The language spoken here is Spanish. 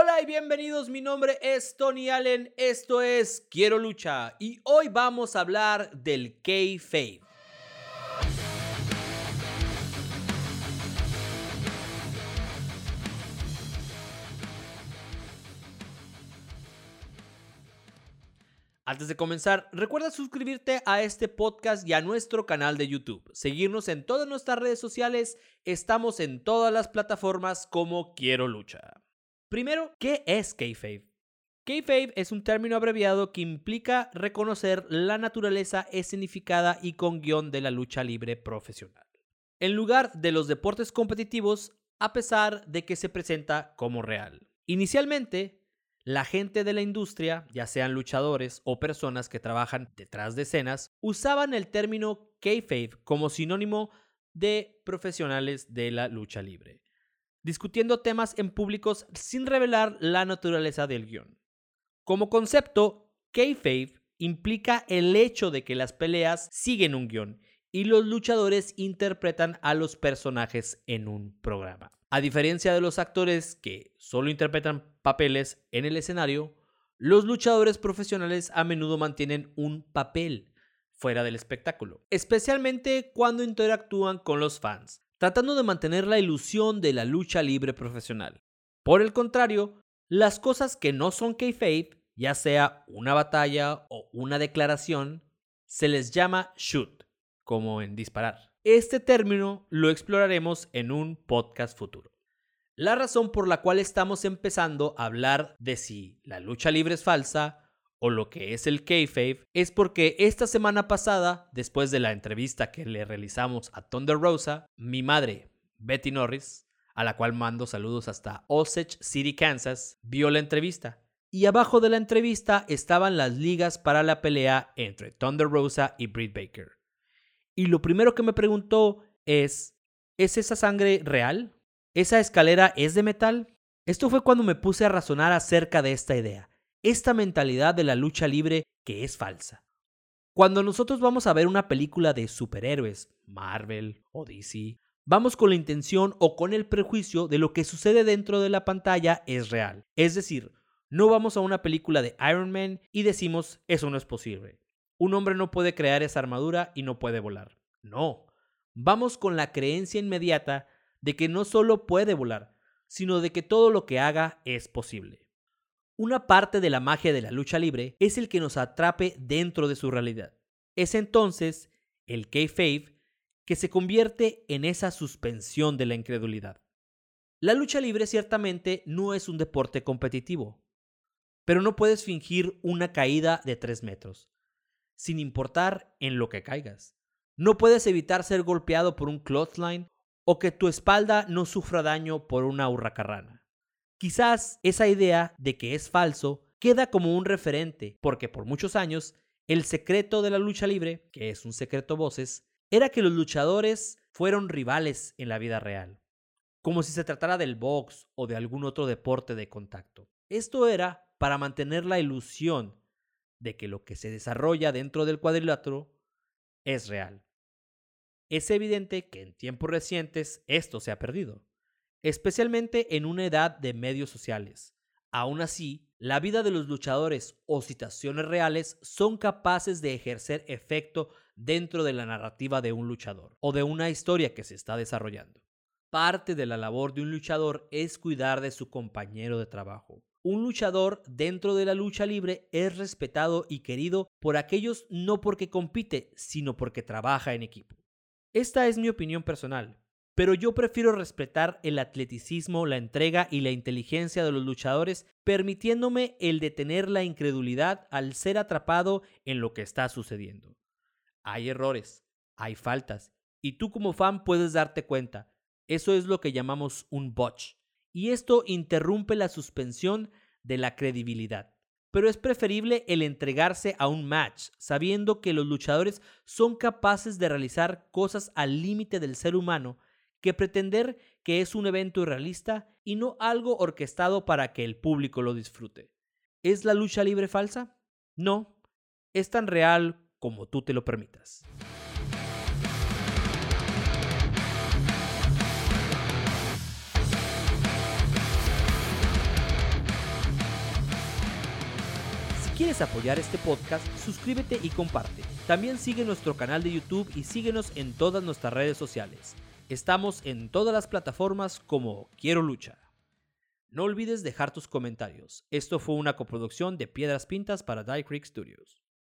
Hola y bienvenidos, mi nombre es Tony Allen, esto es Quiero Lucha y hoy vamos a hablar del K-Fave. Antes de comenzar, recuerda suscribirte a este podcast y a nuestro canal de YouTube. Seguirnos en todas nuestras redes sociales. Estamos en todas las plataformas como Quiero Lucha. Primero, ¿qué es Kayfabe? Kayfabe es un término abreviado que implica reconocer la naturaleza escenificada y con guion de la lucha libre profesional. En lugar de los deportes competitivos, a pesar de que se presenta como real. Inicialmente, la gente de la industria, ya sean luchadores o personas que trabajan detrás de escenas, usaban el término kayfabe como sinónimo de profesionales de la lucha libre, discutiendo temas en públicos sin revelar la naturaleza del guion. Como concepto, kayfabe implica el hecho de que las peleas siguen un guion y los luchadores interpretan a los personajes en un programa. A diferencia de los actores que solo interpretan papeles en el escenario, los luchadores profesionales a menudo mantienen un papel fuera del espectáculo, especialmente cuando interactúan con los fans, tratando de mantener la ilusión de la lucha libre profesional. Por el contrario, las cosas que no son kayfabe, ya sea una batalla o una declaración, se les llama shoot, como en disparar. Este término lo exploraremos en un podcast futuro. La razón por la cual estamos empezando a hablar de si la lucha libre es falsa o lo que es el kayfabe es porque esta semana pasada, después de la entrevista que le realizamos a Thunder Rosa, mi madre, Betty Norris, a la cual mando saludos hasta Osage City, Kansas, vio la entrevista. Y abajo de la entrevista estaban las ligas para la pelea entre Thunder Rosa y Britt Baker. Y lo primero que me preguntó es, ¿es esa sangre real? ¿Esa escalera es de metal? Esto fue cuando me puse a razonar acerca de esta idea, esta mentalidad de la lucha libre que es falsa. Cuando nosotros vamos a ver una película de superhéroes, Marvel o DC, vamos con la intención o con el prejuicio de lo que sucede dentro de la pantalla es real. Es decir, no vamos a una película de Iron Man y decimos eso no es posible. Un hombre no puede crear esa armadura y no puede volar. No, vamos con la creencia inmediata de que no solo puede volar, sino de que todo lo que haga es posible. Una parte de la magia de la lucha libre es el que nos atrape dentro de su realidad. Es entonces el kayfabe que se convierte en esa suspensión de la incredulidad. La lucha libre ciertamente no es un deporte competitivo, pero no puedes fingir una caída de 3 metros sin importar en lo que caigas. No puedes evitar ser golpeado por un clothesline o que tu espalda no sufra daño por una hurracarrana. Quizás esa idea de que es falso queda como un referente, porque por muchos años el secreto de la lucha libre, que es un secreto voces, era que los luchadores fueron rivales en la vida real, como si se tratara del box o de algún otro deporte de contacto. Esto era para mantener la ilusión de que lo que se desarrolla dentro del cuadrilátero es real. Es evidente que en tiempos recientes esto se ha perdido, especialmente en una edad de medios sociales. Aún así, la vida de los luchadores o citaciones reales son capaces de ejercer efecto dentro de la narrativa de un luchador o de una historia que se está desarrollando. Parte de la labor de un luchador es cuidar de su compañero de trabajo, un luchador dentro de la lucha libre es respetado y querido por aquellos no porque compite, sino porque trabaja en equipo. Esta es mi opinión personal, pero yo prefiero respetar el atleticismo, la entrega y la inteligencia de los luchadores, permitiéndome el detener la incredulidad al ser atrapado en lo que está sucediendo. Hay errores, hay faltas, y tú como fan puedes darte cuenta. Eso es lo que llamamos un botch y esto interrumpe la suspensión de la credibilidad. Pero es preferible el entregarse a un match, sabiendo que los luchadores son capaces de realizar cosas al límite del ser humano, que pretender que es un evento irrealista y no algo orquestado para que el público lo disfrute. ¿Es la lucha libre falsa? No, es tan real como tú te lo permitas. quieres apoyar este podcast, suscríbete y comparte. También sigue nuestro canal de YouTube y síguenos en todas nuestras redes sociales. Estamos en todas las plataformas como Quiero Lucha. No olvides dejar tus comentarios. Esto fue una coproducción de Piedras Pintas para Die Creek Studios.